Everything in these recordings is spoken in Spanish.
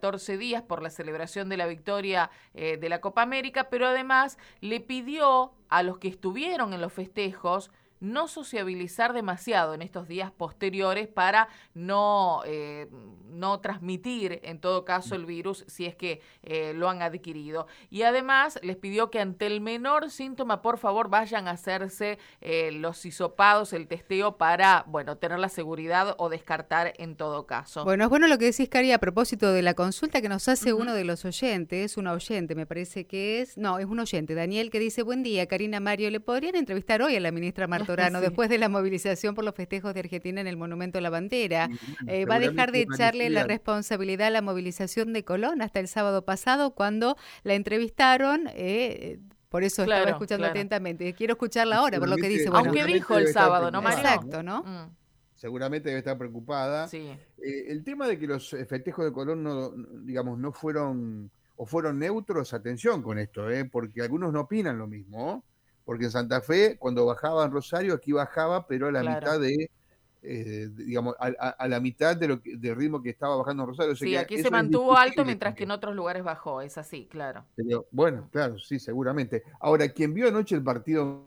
14 días por la celebración de la victoria eh, de la Copa América, pero además le pidió a los que estuvieron en los festejos no sociabilizar demasiado en estos días posteriores para no, eh, no transmitir en todo caso el virus si es que eh, lo han adquirido. Y además les pidió que ante el menor síntoma, por favor, vayan a hacerse eh, los hisopados, el testeo para, bueno, tener la seguridad o descartar en todo caso. Bueno, es bueno lo que decís, Cari, a propósito de la consulta que nos hace uno de los oyentes, una oyente, me parece que es, no, es un oyente, Daniel, que dice, buen día, Karina Mario, ¿le podrían entrevistar hoy a la ministra Marta después de la movilización por los festejos de Argentina en el Monumento a la Bandera. Eh, va a dejar de echarle la responsabilidad a la movilización de Colón hasta el sábado pasado, cuando la entrevistaron. Eh, por eso estaba escuchando atentamente. Quiero escucharla ahora, por lo que dice. Aunque dijo el sábado, ¿no, Mario? Exacto, ¿no? Mm. Seguramente debe estar preocupada. Sí. Eh, el tema de que los festejos de Colón no, digamos, no fueron o fueron neutros, atención con esto, ¿eh? porque algunos no opinan lo mismo porque en Santa Fe, cuando bajaba en Rosario, aquí bajaba, pero a la mitad de, eh, digamos, a, la mitad de lo del ritmo que estaba bajando en Rosario. sí, aquí se mantuvo alto mientras que en otros lugares bajó, es así, claro. bueno, claro, sí, seguramente. Ahora, quien vio anoche el partido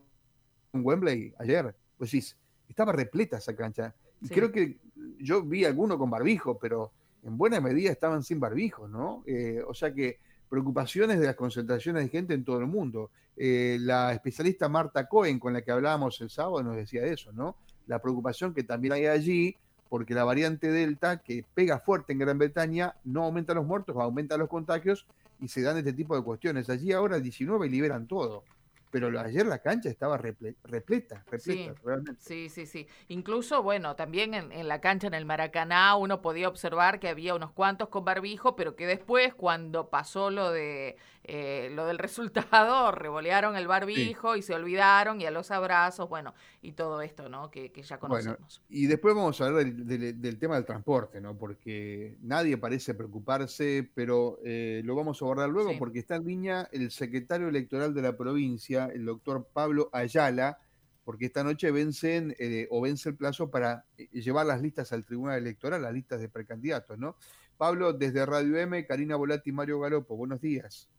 en Wembley, ayer, pues sí, estaba repleta esa cancha. Y creo que yo vi alguno con barbijo, pero en buena medida estaban sin barbijo, ¿no? Eh, o sea que preocupaciones de las concentraciones de gente en todo el mundo. Eh, la especialista Marta Cohen, con la que hablábamos el sábado, nos decía eso, ¿no? La preocupación que también hay allí, porque la variante Delta, que pega fuerte en Gran Bretaña, no aumenta los muertos, aumenta los contagios y se dan este tipo de cuestiones. Allí ahora 19 liberan todo pero ayer la cancha estaba repleta, repleta, sí, realmente. Sí, sí, sí. Incluso, bueno, también en, la cancha en el Maracaná uno podía observar que había unos cuantos con barbijo, pero que después, cuando pasó lo de eh, lo del resultado, revolearon el barbijo y se olvidaron y a los abrazos, bueno, y todo esto, ¿no? Que, ya conocemos. y después vamos a hablar del, tema del transporte, ¿no? Porque nadie parece preocuparse, pero eh, lo vamos a abordar luego porque está en línea el secretario electoral de la provincia, el doctor Pablo Ayala, porque esta noche vencen eh, o vence el plazo para eh, llevar las listas al Tribunal Electoral, las listas de precandidatos, ¿no? Pablo, desde Radio M, Karina Volati y Mario Galopo, buenos días.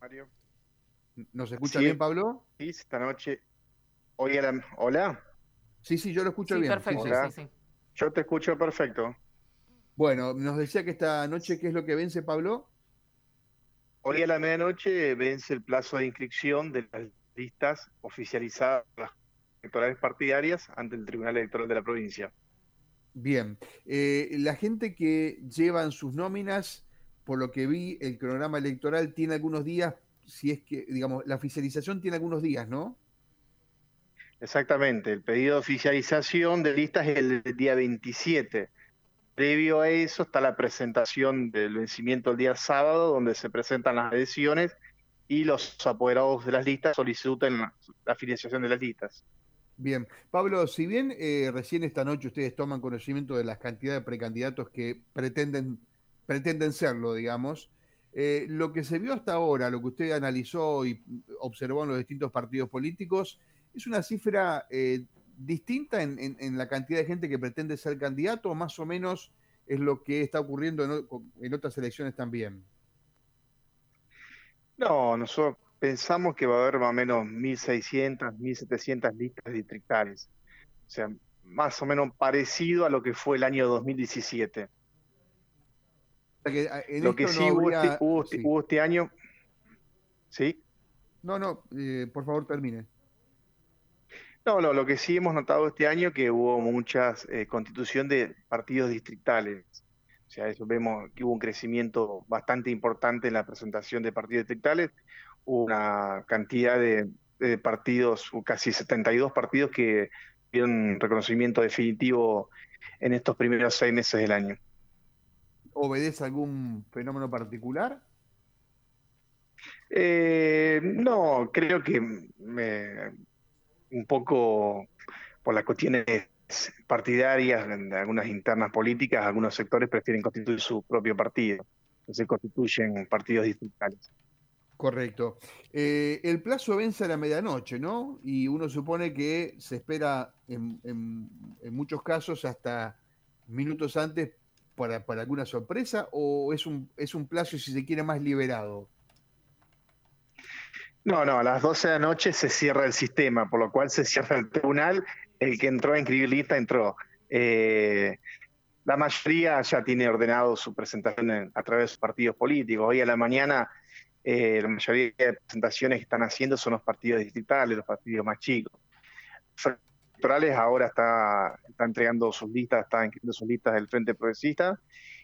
Mario. ¿Nos escucha bien, Pablo? Sí, esta noche. Oye, ¿hola? Sí, sí, yo lo escucho bien. Perfecto, Yo te escucho perfecto. Bueno, nos decía que esta noche, ¿qué es lo que vence, Pablo? Hoy a la medianoche vence el plazo de inscripción de las listas oficializadas las electorales partidarias ante el Tribunal Electoral de la provincia. Bien, eh, la gente que llevan sus nóminas, por lo que vi, el cronograma electoral tiene algunos días, si es que, digamos, la oficialización tiene algunos días, ¿no? Exactamente, el pedido de oficialización de listas es el día 27 Previo a eso está la presentación del vencimiento el día sábado, donde se presentan las adhesiones y los apoderados de las listas solicitan la, afiliación de las listas. Bien, Pablo, si bien eh, recién esta noche ustedes toman conocimiento de las cantidades de precandidatos que pretenden, pretenden serlo, digamos, eh, lo que se vio hasta ahora, lo que usted analizó y observó en los distintos partidos políticos, es una cifra eh, distinta en, la cantidad de gente que pretende ser candidato o más o menos es lo que está ocurriendo en, otras elecciones también? No, nosotros pensamos que va a haber más o menos 1.600, 1.700 listas distritales. O sea, más o menos parecido a lo que fue el año 2017. Lo que sí, hubo, este, año... ¿Sí? No, no, eh, por favor termine. No, lo que sí hemos notado este año que hubo muchas eh, constitución de partidos distritales. O sea, eso vemos que hubo un crecimiento bastante importante en la presentación de partidos distritales. Hubo una cantidad de, partidos, casi 72 partidos que dieron reconocimiento definitivo en estos primeros seis meses del año. ¿Obedece algún fenómeno particular? Eh, no, creo que me, un poco por las cuestiones partidarias, de algunas internas políticas, algunos sectores prefieren constituir su propio partido, entonces constituyen partidos distritales. Correcto. Eh, el plazo vence a la medianoche, ¿no? Y uno supone que se espera en, muchos casos hasta minutos antes para, alguna sorpresa o es un, es un plazo, si se quiere, más liberado? No, no, a las 12 de la noche se cierra el sistema, por lo cual se cierra el tribunal. El que entró a inscribir lista entró. Eh, la mayoría ya tiene ordenado su presentación a través de sus partidos políticos. Hoy a la mañana eh, la mayoría de presentaciones que están haciendo son los partidos distritales, los partidos más chicos. Electorales ahora está, está entregando sus listas, está inscribiendo sus listas del Frente Progresista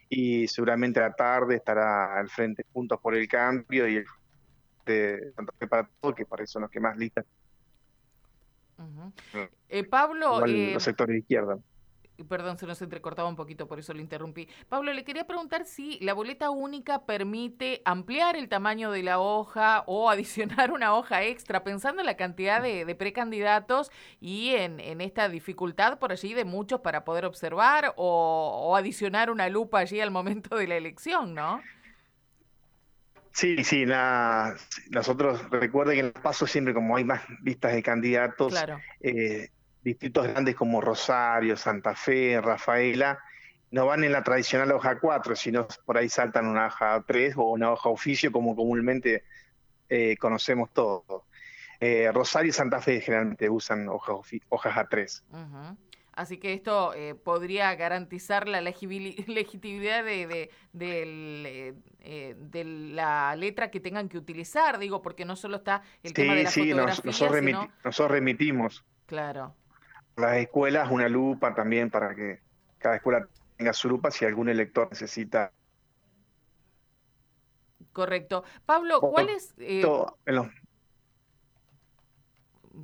y seguramente a la tarde estará el Frente Juntos por el Cambio y el de para todo, que para eso son los que más listas. eh, Pablo, eh, los sectores de izquierda. Perdón, se nos entrecortaba un poquito, por eso lo interrumpí. Pablo, le quería preguntar si la boleta única permite ampliar el tamaño de la hoja o adicionar una hoja extra, pensando en la cantidad de, precandidatos y en, en, esta dificultad por allí de muchos para poder observar o, o adicionar una lupa allí al momento de la elección, ¿no? Sí, sí, nosotros recuerden que en el paso siempre como hay más listas de candidatos, eh, distritos grandes como Rosario, Santa Fe, Rafaela, no van en la tradicional hoja 4, sino por ahí saltan una hoja 3 o una hoja oficio como comúnmente eh, conocemos todos. Eh, Rosario y Santa Fe generalmente usan hojas, hojas A3. Así que esto eh, podría garantizar la legitimidad de, de, eh, de, la letra que tengan que utilizar, digo, porque no solo está el tema de la sí, fotografía, nosotros, nosotros remitimos. Claro. Las escuelas una lupa también para que cada escuela tenga su lupa si algún elector necesita. Correcto. Pablo, ¿cuál es...? Eh,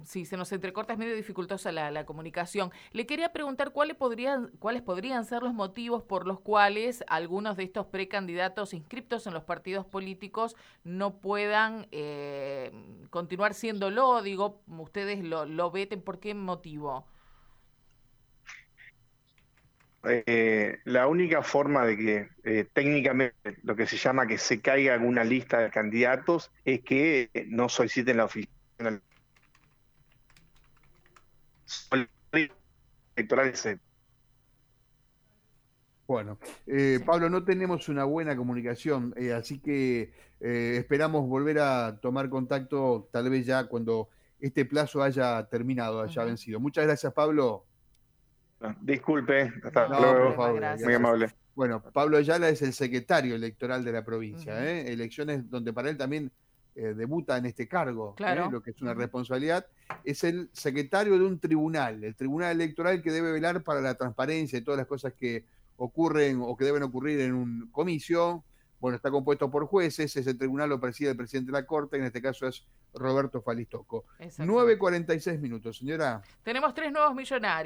sí, se nos entrecorta, es medio dificultosa la, comunicación. Le quería preguntar cuáles podrían, cuáles podrían ser los motivos por los cuales algunos de estos precandidatos inscriptos en los partidos políticos no puedan eh, continuar siéndolo. Digo, ustedes lo, lo veten, ¿por qué motivo? Eh, la única forma de que eh, técnicamente lo que se llama que se caiga en una lista de candidatos es que no soliciten la oficina bueno, eh, Pablo, no tenemos una buena comunicación, eh, así que eh, esperamos volver a tomar contacto tal vez ya cuando este plazo haya terminado, haya vencido. Muchas gracias, Pablo. disculpe, hasta luego. Muy amable. Bueno, Pablo Ayala es el secretario electoral de la provincia, elecciones donde para él también eh, debuta en este cargo, ¿eh? lo que es una responsabilidad, es el secretario de un tribunal, el tribunal electoral que debe velar para la transparencia y todas las cosas que ocurren o que deben ocurrir en un comicio. Bueno, está compuesto por jueces, ese tribunal lo preside el presidente de la Corte, en este caso es Roberto Falistoco. 9.46 minutos, señora. Tenemos tres nuevos millonarios.